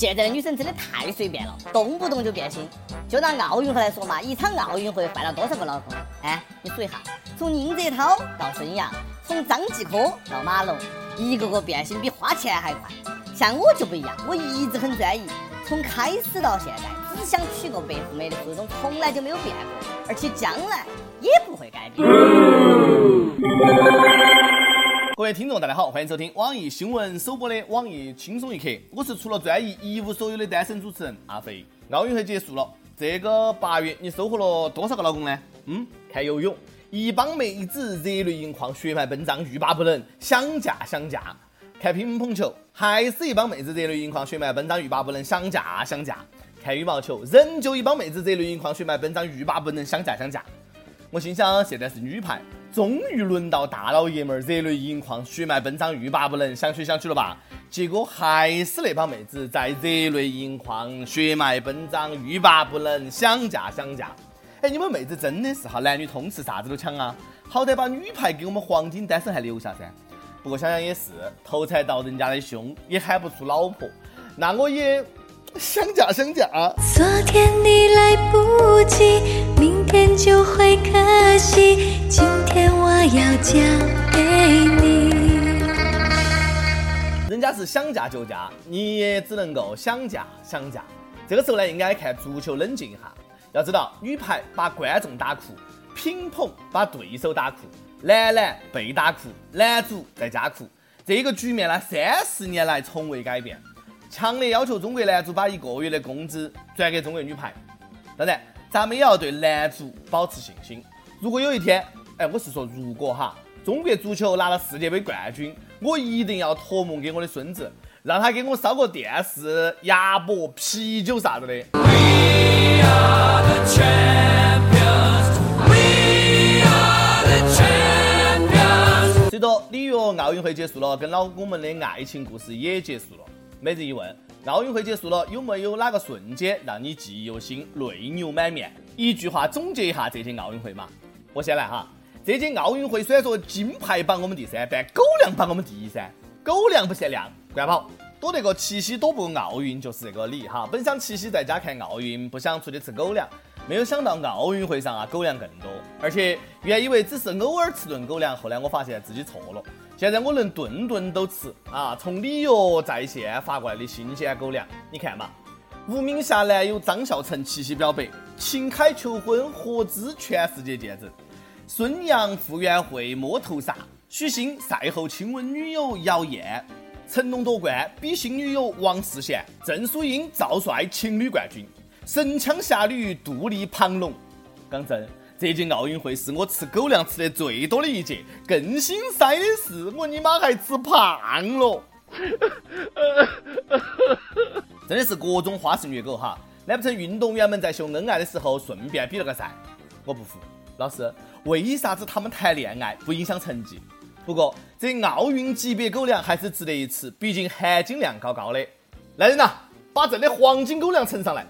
现在的女生真的太随便了，动不动就变心。就拿奥运会来说嘛，一场奥运会换了多少个老公？哎，你数一下，从宁泽涛到孙杨，从张继科到马龙，一个个变心比花钱还快。像我就不一样，我一直很专一，从开始到现在，只想娶个白富美的初衷从来就没有变过，而且将来也不会改变。各位听众，大家好，欢迎收听网易新闻首播的网易轻松一刻，我是除了专一一无所有的单身主持人阿飞。奥运会结束了，这个八月你收获了多少个老公呢？嗯，看游泳，一帮妹子热泪盈眶，血脉奔张，欲罢不能，想嫁想嫁。看乒乓球，还是一帮妹子热泪盈眶，血脉奔张，欲罢不能，想嫁想嫁。看羽毛球，仍旧一帮妹子热泪盈眶，血脉奔张，欲罢不能，想嫁想嫁。我心想，现在是女排，终于轮到大老爷们儿热泪盈眶，血脉奔张，欲罢不能，想娶想娶了吧？结果还是那帮妹子在热泪盈眶，血脉奔张，欲罢不能，想嫁想嫁。哎，你们妹子真的是哈，男女通吃，啥子都抢啊！好歹把女排给我们黄金单身还留下噻。不过想想也是，头才到人家的胸，也喊不出老婆，那我也想嫁想嫁。昨天你来不及，天就会可惜。今天我要嫁给你。人家是想嫁就嫁，你也只能够想嫁想嫁。这个时候呢，应该看足球冷静一下。要知道，女排把观众打哭，乒乓把对手打哭。男篮被打哭，男足在家哭，这个局面呢，三十年来从未改变。强烈要求中国男足把一个月的工资转给中国女排。当然，咱们也要对男足保持信心。如果有一天，哎，我是说如果哈，中国足球拿了世界杯冠军，我一定要托梦给我的孙子，让他给我烧个电视、鸭脖、啤酒啥子的。随着里约奥运会结束了，跟老公们的爱情故事也结束了。每日一问：奥运会结束了，有没有哪个瞬间让你记忆犹新、泪流满面？一句话总结一下这届奥运会嘛。我先来哈，这届奥运会虽然说金牌榜我们第三，但狗粮榜我们第一噻。狗粮不限量，惯跑。多得个七夕躲不过奥运就是这个理哈。本想七夕在家看奥运，不想出去吃狗粮。没有想到奥运会上啊，狗粮更多，而且原以为只是偶尔吃顿狗粮，后来我发现自己错了。现在我能顿顿都吃啊，从里约在线发过来的新鲜狗粮，你看嘛。无名下男友张孝成七夕表白，秦凯求婚合资全世界见证，孙杨傅园慧摸头杀，许昕赛后亲吻女友姚燕，成龙夺冠比心女友王世贤，郑淑英赵帅情侣冠军。神枪侠侣，杜丽庞龙。刚真，这届奥运会是我吃狗粮吃的最多的一届。更心塞的是，我尼玛还吃胖了。真的是各种花式虐狗哈！难不成运动员们在秀恩爱的时候顺便比了个赛？我不服，老师，为啥子他们谈恋爱不影响成绩？不过这奥运级别狗粮还是值得一吃，毕竟含金量高高的。来人呐，把朕的黄金狗粮呈上来！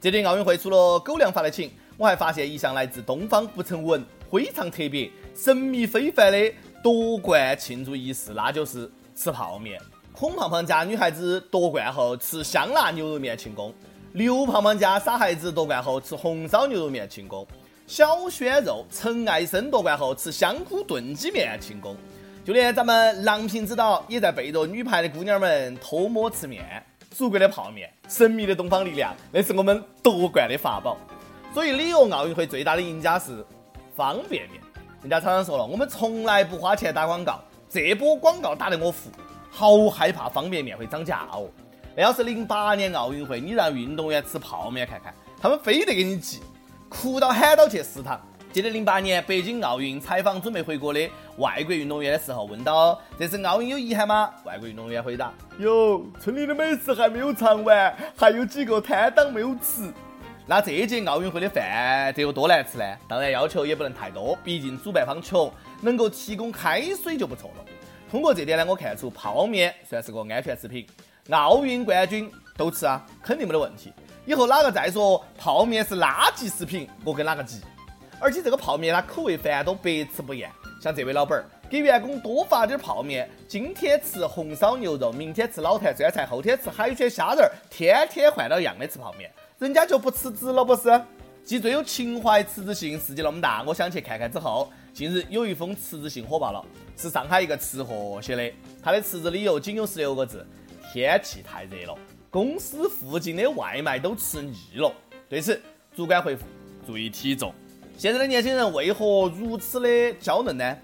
这届奥运会除了狗粮发的请，我还发现一项来自东方不成文、非常特别、神秘非凡的夺冠庆祝仪式，那就是吃泡面。孔胖胖家女孩子夺冠后吃香辣牛肉面庆功，刘胖胖家傻孩子夺冠后吃红烧牛肉面庆功，小鲜肉陈爱生夺冠后吃香菇炖鸡面庆功，就连咱们郎平指导也在背着女排的姑娘们偷摸吃面。祖国的泡面，神秘的东方力量，那是我们夺冠的法宝。所以里约奥运会最大的赢家是方便面。人家厂商说了，我们从来不花钱打广告，这波广告打得我服，好害怕方便面会涨价哦。那要是零八年奥运会，你让运动员吃泡面看看，他们非得给你寄，哭到喊到去食堂。记得零八年北京奥运采访准备回国的外国运动员的时候，问到这次奥运有遗憾吗？外国运动员回答：有，村里的美食还没有尝完，还有几个摊档没有吃。那这届奥运会的饭得有多难吃呢？当然要求也不能太多，毕竟主办方穷，能够提供开水就不错了。通过这点呢，我看出泡面算是个安全食品。奥运冠军都吃啊，肯定没得问题。以后哪个再说泡面是垃圾食品，我跟哪个急。而且这个泡面它口味繁多，百吃不厌。像这位老板儿，给员工多发点泡面，今天吃红烧牛肉，明天吃老坛酸菜，后天吃海鲜虾仁儿，天天换到样的吃泡面，人家就不辞职了，不是？继最有情怀辞职信世界那么大，我想去看看之后，近日有一封辞职信火爆了，是上海一个吃货写的，他的辞职理由仅有十六个字：天气太热了，公司附近的外卖都吃腻了。对此，主管回复：注意体重。现在的年轻人为何如此的娇嫩呢？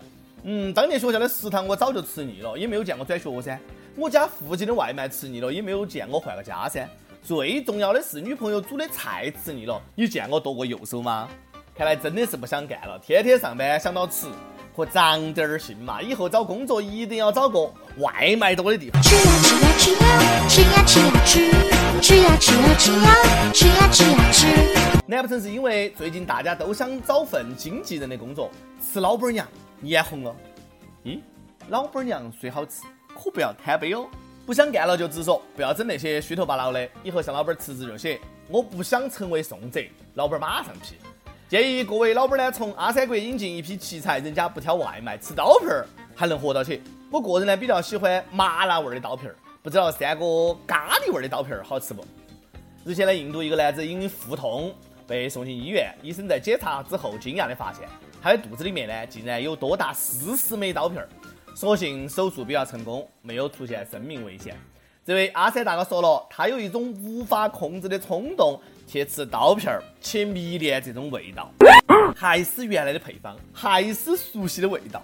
嗯，当年学校的食堂我早就吃腻了，也没有见过转学噻。我家附近的外卖吃腻了，也没有见我换个家噻。最重要的是女朋友煮的菜吃腻了，你见我剁过右手吗？看来真的是不想干了，天天上班想到吃，可长点儿心嘛！以后找工作一定要找个外卖多的地方。吃呀吃呀吃呀吃呀吃呀吃，吃呀吃呀吃呀吃呀吃呀吃。难不成是因为最近大家都想找份经纪人的工作，吃老板娘眼红了？咦，老板娘虽好吃，可不要贪杯哦！不想干了就直说，不要整那些虚头巴脑的。以后向老板辞职就写：我不想成为宋哲，老板马上批。建议各位老板呢，从阿三国引进一批奇才，人家不挑外卖，吃刀片儿还能活到起。我个人呢比较喜欢麻辣味儿的刀片儿，不知道三哥咖喱味儿的刀片儿好吃不？日前呢，印度一个男子因腹痛。被送进医院，医生在检查之后惊讶地发现，他的肚子里面呢，竟然有多达四十枚刀片儿。所幸手术比较成功，没有出现生命危险。这位阿三大哥说了，他有一种无法控制的冲动，去吃刀片儿，且迷恋这种味道，还是原来的配方，还是熟悉的味道。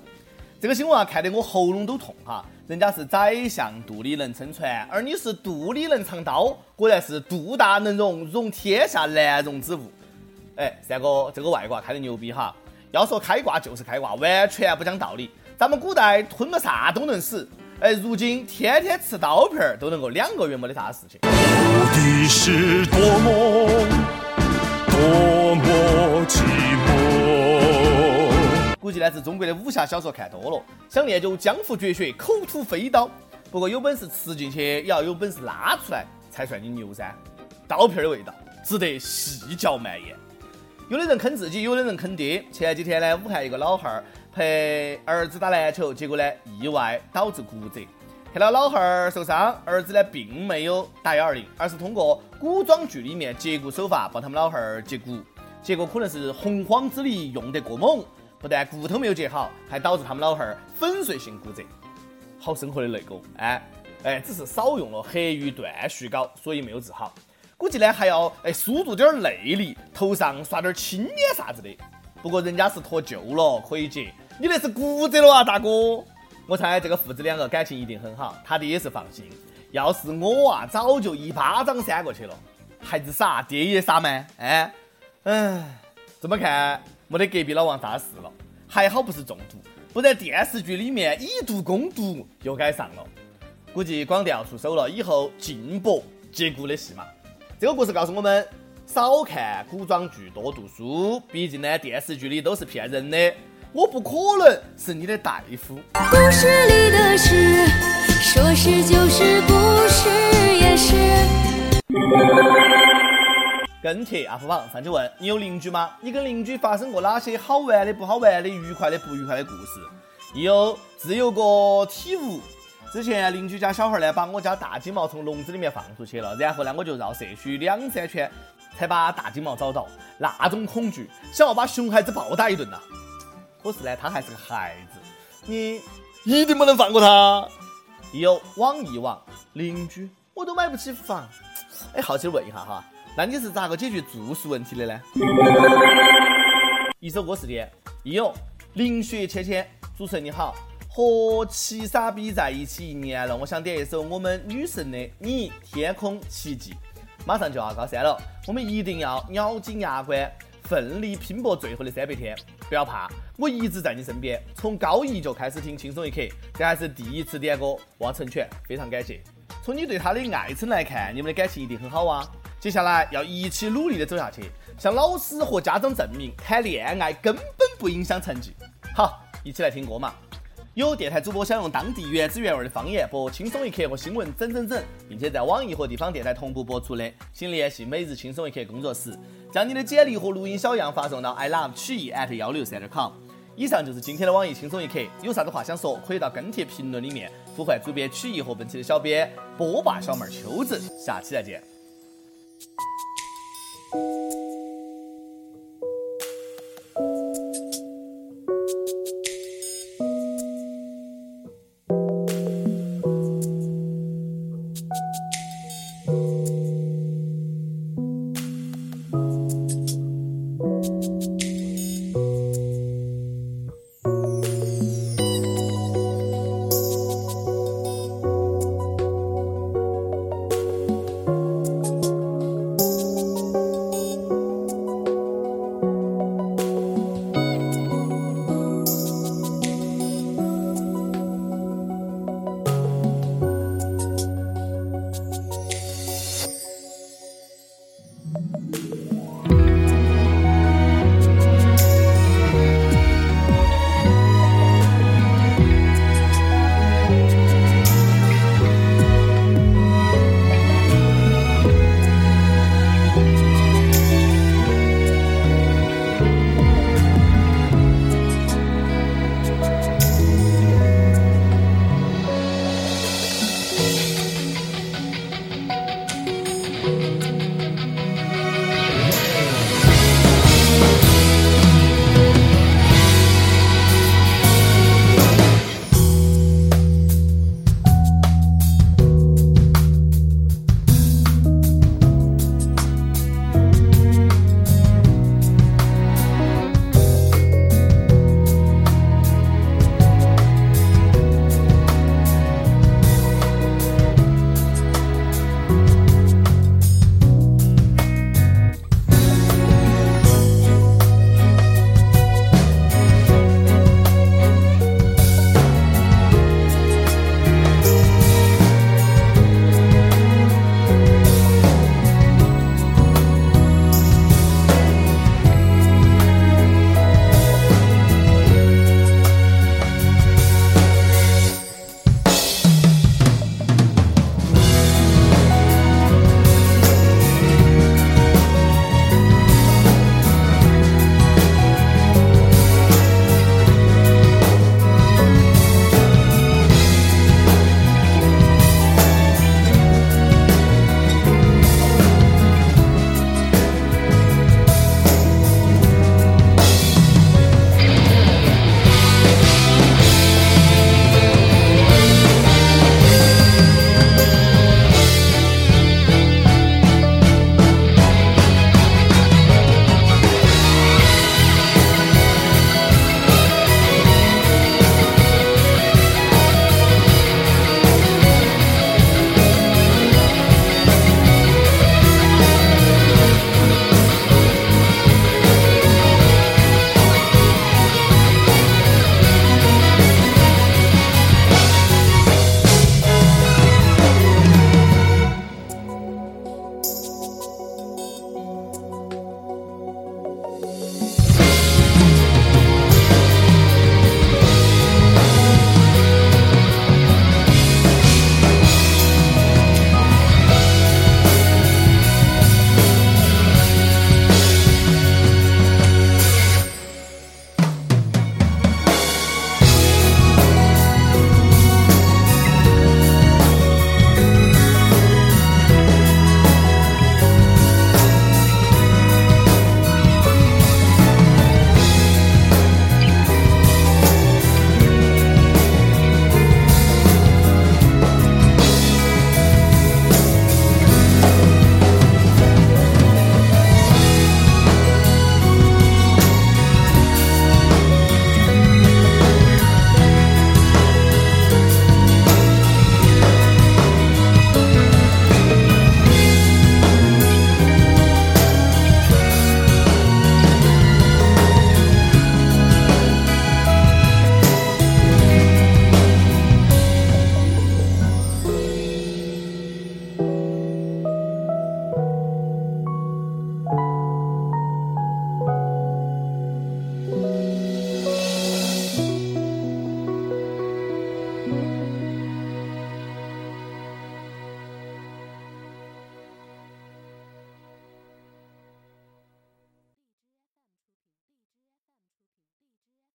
这个新闻啊，看得我喉咙都痛哈。人家是宰相肚里能撑船，而你是肚里能藏刀，果然是肚大能容，容天下难容之物。哎，三哥，这个外挂开的牛逼哈！要说开挂就是开挂，完全不讲道理。咱们古代吞个啥都能死，哎，如今天天吃刀片儿都能够两个月没得啥事情。无敌是多么多么寂寞。估计呢是中国的武侠小说看多了，想练就江湖绝学口吐飞刀。不过有本事吃进去，也要有本事拉出来才算你牛噻。刀片的味道值得细嚼慢咽。有的人坑自己，有的人坑爹。前几天呢，武汉一个老汉儿陪儿子打篮球，结果呢意外导致骨折。看到老汉儿受伤，儿子呢并没有打幺二零，而是通过古装剧里面截骨手法帮他们老汉儿截骨。结果可能是洪荒之力用得过猛，不但骨头没有截好，还导致他们老汉儿粉碎性骨折。好生活的泪沟，哎哎，只是少用了黑鱼断续膏，所以没有治好。估计呢还要哎输入点内力，头上刷点青烟啥子的。不过人家是脱臼了，可以接。你那是骨折了啊，大哥！我猜这个父子两个感情一定很好，他爹是放心。要是我啊，早就一巴掌扇过去了。孩子傻，爹也傻吗？哎，嗯，这么看没得隔壁老王啥事了。还好不是中毒，不然电视剧里面以毒攻毒又该上了。估计广电要出手了，以后禁播接骨的戏嘛。这个故事告诉我们：少看古装剧，多读书。毕竟呢，电视剧里都是骗人的。我不可能是你的大夫。故事里的事，说是就是，不是也是。跟帖 UP 榜上去问：你有邻居吗？你跟邻居发生过哪些好玩的、不好玩的、愉快的、不愉快的故事？有自有个体悟。之前邻居家小孩呢，把我家大金毛从笼子里面放出去了，然后呢，我就绕社区两三圈，才把大金毛找到。那种恐惧，想要把熊孩子暴打一顿呐。可是呢，他还是个孩子，你一定不能放过他。有网易网邻居，我都买不起房。哎，好奇问一下哈，那你是咋个解决住宿问题的呢？一首歌时间，有林雪芊芊，主持人你好。和七傻逼在一起一年了，我想点一首我们女神的《你天空奇迹》。马上就要高三了，我们一定要咬紧牙关，奋力拼搏最后的三百天。不要怕，我一直在你身边。从高一就开始听轻松一刻，这还是第一次点歌，望成全，非常感谢。从你对他的爱称来看，你们的感情一定很好啊。接下来要一起努力的走下去，向老师和家长证明，谈恋爱根本不影响成绩。好，一起来听歌嘛。有电台主播想用当地原汁原味的方言播《轻松一刻》和新闻整整整，并且在网易和地方电台同步播出的，请联系每日轻松一刻工作室，将你的简历和录音小样发送到 i love 曲艺 at 幺六三点 com。以上就是今天的网易轻松一刻，有啥子话想说，可以到跟帖评论里面呼唤主编曲艺和本期的小编波霸小妹秋子，下期再见。